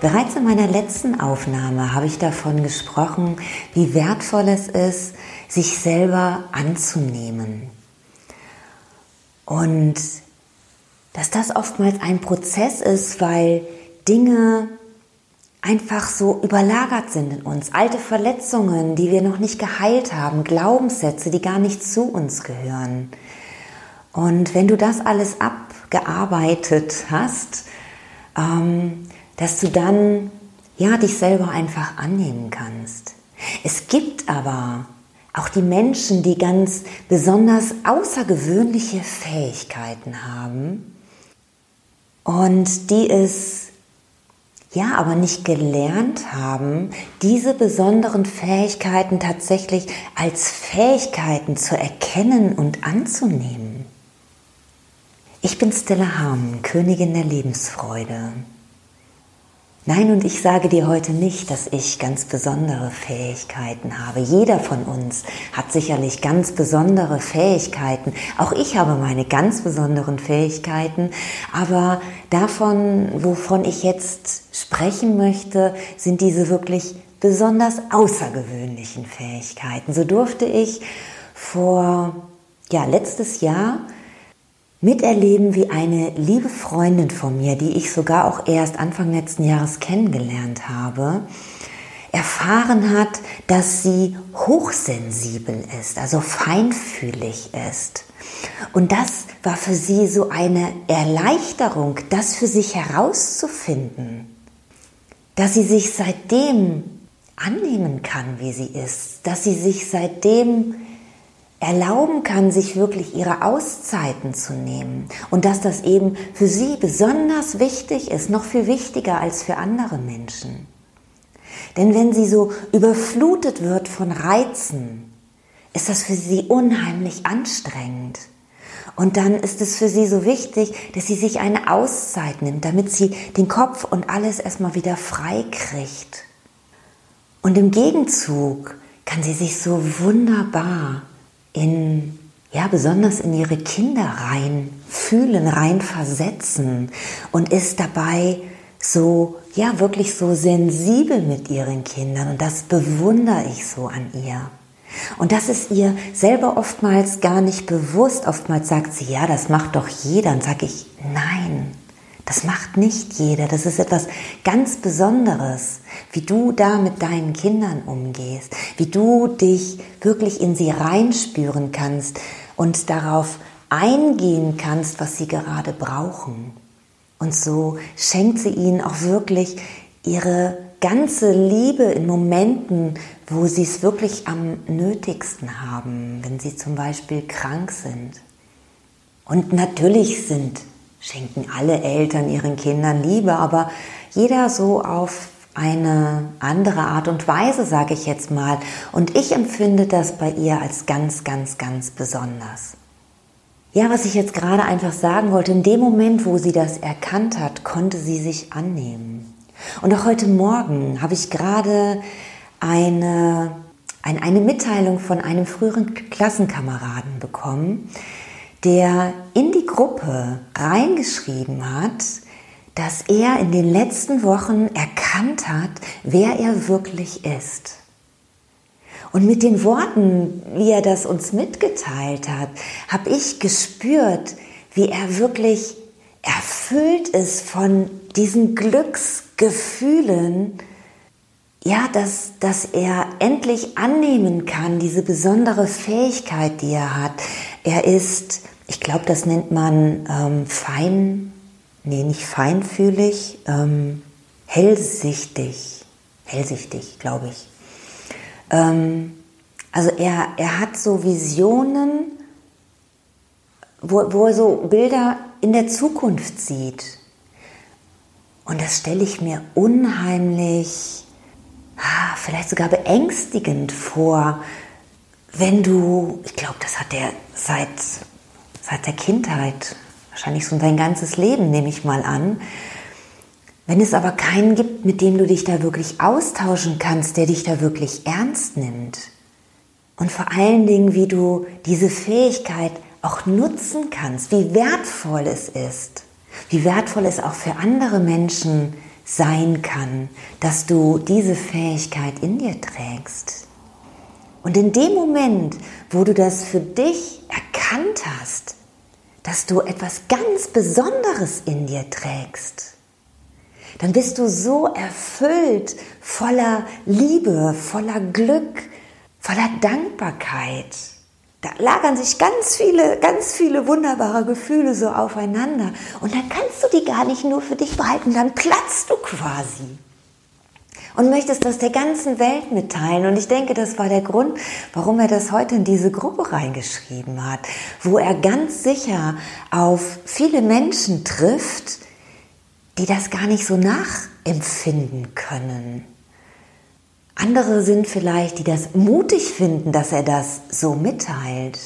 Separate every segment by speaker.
Speaker 1: Bereits in meiner letzten Aufnahme habe ich davon gesprochen, wie wertvoll es ist, sich selber anzunehmen. Und dass das oftmals ein Prozess ist, weil Dinge einfach so überlagert sind in uns. Alte Verletzungen, die wir noch nicht geheilt haben, Glaubenssätze, die gar nicht zu uns gehören. Und wenn du das alles abgearbeitet hast, ähm, dass du dann ja dich selber einfach annehmen kannst. Es gibt aber auch die Menschen, die ganz besonders außergewöhnliche Fähigkeiten haben und die es ja aber nicht gelernt haben, diese besonderen Fähigkeiten tatsächlich als Fähigkeiten zu erkennen und anzunehmen. Ich bin Stella Harm, Königin der Lebensfreude. Nein, und ich sage dir heute nicht, dass ich ganz besondere Fähigkeiten habe. Jeder von uns hat sicherlich ganz besondere Fähigkeiten. Auch ich habe meine ganz besonderen Fähigkeiten. Aber davon, wovon ich jetzt sprechen möchte, sind diese wirklich besonders außergewöhnlichen Fähigkeiten. So durfte ich vor, ja, letztes Jahr miterleben, wie eine liebe Freundin von mir, die ich sogar auch erst Anfang letzten Jahres kennengelernt habe, erfahren hat, dass sie hochsensibel ist, also feinfühlig ist. Und das war für sie so eine Erleichterung, das für sich herauszufinden, dass sie sich seitdem annehmen kann, wie sie ist, dass sie sich seitdem erlauben kann, sich wirklich ihre Auszeiten zu nehmen und dass das eben für sie besonders wichtig ist, noch viel wichtiger als für andere Menschen. Denn wenn sie so überflutet wird von Reizen, ist das für sie unheimlich anstrengend. Und dann ist es für sie so wichtig, dass sie sich eine Auszeit nimmt, damit sie den Kopf und alles erstmal wieder frei kriegt. Und im Gegenzug kann sie sich so wunderbar in, ja, besonders in ihre Kinder rein fühlen, rein versetzen und ist dabei so, ja, wirklich so sensibel mit ihren Kindern und das bewundere ich so an ihr. Und das ist ihr selber oftmals gar nicht bewusst. Oftmals sagt sie, ja, das macht doch jeder. Und sage ich, nein, das macht nicht jeder. Das ist etwas ganz Besonderes, wie du da mit deinen Kindern umgehst, wie du dich wirklich in sie reinspüren kannst und darauf eingehen kannst, was sie gerade brauchen. Und so schenkt sie ihnen auch wirklich ihre ganze Liebe in Momenten, wo sie es wirklich am nötigsten haben, wenn sie zum Beispiel krank sind. Und natürlich sind schenken alle Eltern ihren Kindern Liebe, aber jeder so auf eine andere Art und Weise, sage ich jetzt mal. Und ich empfinde das bei ihr als ganz, ganz, ganz besonders. Ja, was ich jetzt gerade einfach sagen wollte, in dem Moment, wo sie das erkannt hat, konnte sie sich annehmen. Und auch heute Morgen habe ich gerade eine, eine Mitteilung von einem früheren Klassenkameraden bekommen, der in die Gruppe reingeschrieben hat, dass er in den letzten Wochen erkannt hat, wer er wirklich ist. Und mit den Worten, wie er das uns mitgeteilt hat, habe ich gespürt, wie er wirklich erfüllt ist von diesen Glücksgefühlen, ja, dass, dass er endlich annehmen kann, diese besondere Fähigkeit, die er hat. Er ist ich glaube, das nennt man ähm, fein, nee, nicht feinfühlig, ähm, hellsichtig, hellsichtig, glaube ich. Ähm, also er, er hat so Visionen, wo, wo er so Bilder in der Zukunft sieht. Und das stelle ich mir unheimlich ah, vielleicht sogar beängstigend vor, wenn du, ich glaube, das hat er seit, seit der Kindheit, wahrscheinlich so sein ganzes Leben, nehme ich mal an. Wenn es aber keinen gibt, mit dem du dich da wirklich austauschen kannst, der dich da wirklich ernst nimmt. Und vor allen Dingen, wie du diese Fähigkeit auch nutzen kannst, wie wertvoll es ist, wie wertvoll es auch für andere Menschen sein kann, dass du diese Fähigkeit in dir trägst. Und in dem Moment, wo du das für dich erkannt hast, dass du etwas ganz Besonderes in dir trägst, dann bist du so erfüllt, voller Liebe, voller Glück, voller Dankbarkeit. Da lagern sich ganz viele, ganz viele wunderbare Gefühle so aufeinander. Und dann kannst du die gar nicht nur für dich behalten, dann platzt du quasi. Und möchtest das der ganzen Welt mitteilen. Und ich denke, das war der Grund, warum er das heute in diese Gruppe reingeschrieben hat, wo er ganz sicher auf viele Menschen trifft, die das gar nicht so nachempfinden können. Andere sind vielleicht, die das mutig finden, dass er das so mitteilt.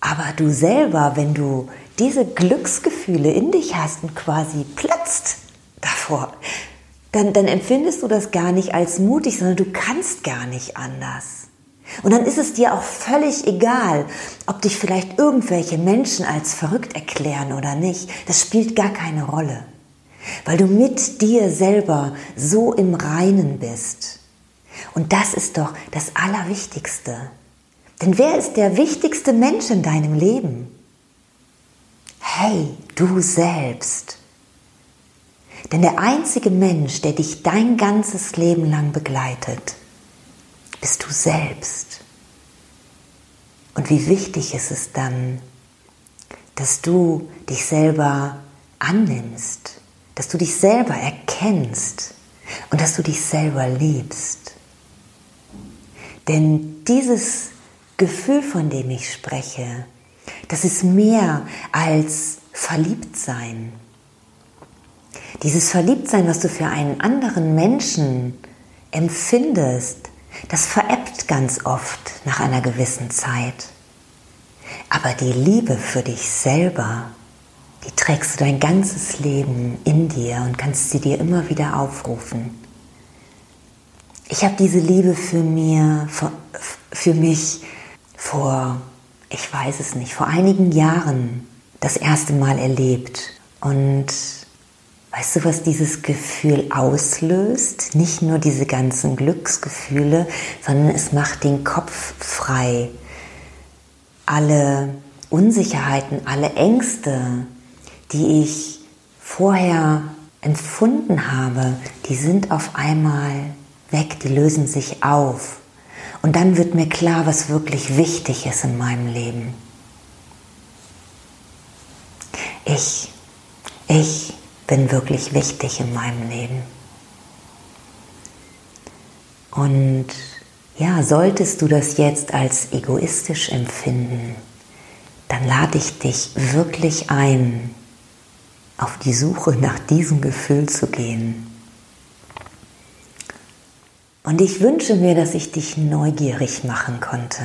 Speaker 1: Aber du selber, wenn du diese Glücksgefühle in dich hast und quasi platzt davor, dann, dann empfindest du das gar nicht als mutig, sondern du kannst gar nicht anders. Und dann ist es dir auch völlig egal, ob dich vielleicht irgendwelche Menschen als verrückt erklären oder nicht. Das spielt gar keine Rolle, weil du mit dir selber so im Reinen bist. Und das ist doch das Allerwichtigste. Denn wer ist der wichtigste Mensch in deinem Leben? Hey, du selbst. Denn der einzige Mensch, der dich dein ganzes Leben lang begleitet, bist du selbst. Und wie wichtig ist es dann, dass du dich selber annimmst, dass du dich selber erkennst und dass du dich selber liebst. Denn dieses Gefühl, von dem ich spreche, das ist mehr als Verliebtsein. Dieses Verliebtsein, was du für einen anderen Menschen empfindest, das veräppt ganz oft nach einer gewissen Zeit. Aber die Liebe für dich selber, die trägst du dein ganzes Leben in dir und kannst sie dir immer wieder aufrufen. Ich habe diese Liebe für mir, für, für mich vor, ich weiß es nicht, vor einigen Jahren das erste Mal erlebt. Und weißt du, was dieses Gefühl auslöst? Nicht nur diese ganzen Glücksgefühle, sondern es macht den Kopf frei. Alle Unsicherheiten, alle Ängste, die ich vorher empfunden habe, die sind auf einmal weg, die lösen sich auf. Und dann wird mir klar, was wirklich wichtig ist in meinem Leben. Ich, ich bin wirklich wichtig in meinem Leben. Und ja, solltest du das jetzt als egoistisch empfinden, dann lade ich dich wirklich ein, auf die Suche nach diesem Gefühl zu gehen und ich wünsche mir, dass ich dich neugierig machen konnte.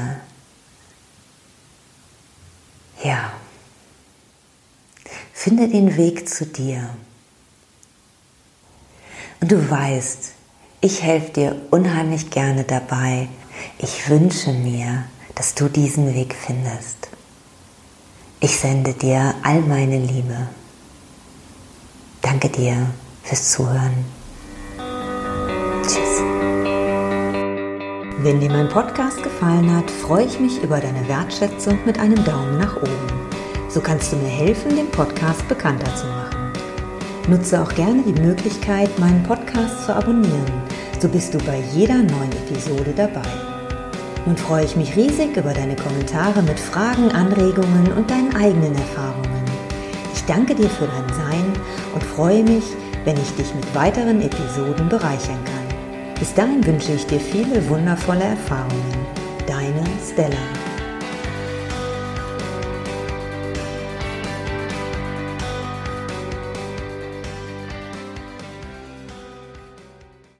Speaker 1: Ja, finde den Weg zu dir. Und du weißt, ich helfe dir unheimlich gerne dabei. Ich wünsche mir, dass du diesen Weg findest. Ich sende dir all meine Liebe. Danke dir fürs Zuhören. Tschüss. Wenn dir mein Podcast gefallen hat, freue ich mich über deine Wertschätzung mit einem Daumen nach oben. So kannst du mir helfen, den Podcast bekannter zu machen. Nutze auch gerne die Möglichkeit, meinen Podcast zu abonnieren. So bist du bei jeder neuen Episode dabei. Nun freue ich mich riesig über deine Kommentare mit Fragen, Anregungen und deinen eigenen Erfahrungen. Ich danke dir für dein Sein und freue mich, wenn ich dich mit weiteren Episoden bereichern kann. Bis dahin wünsche ich dir viele wundervolle Erfahrungen. Deine Stella.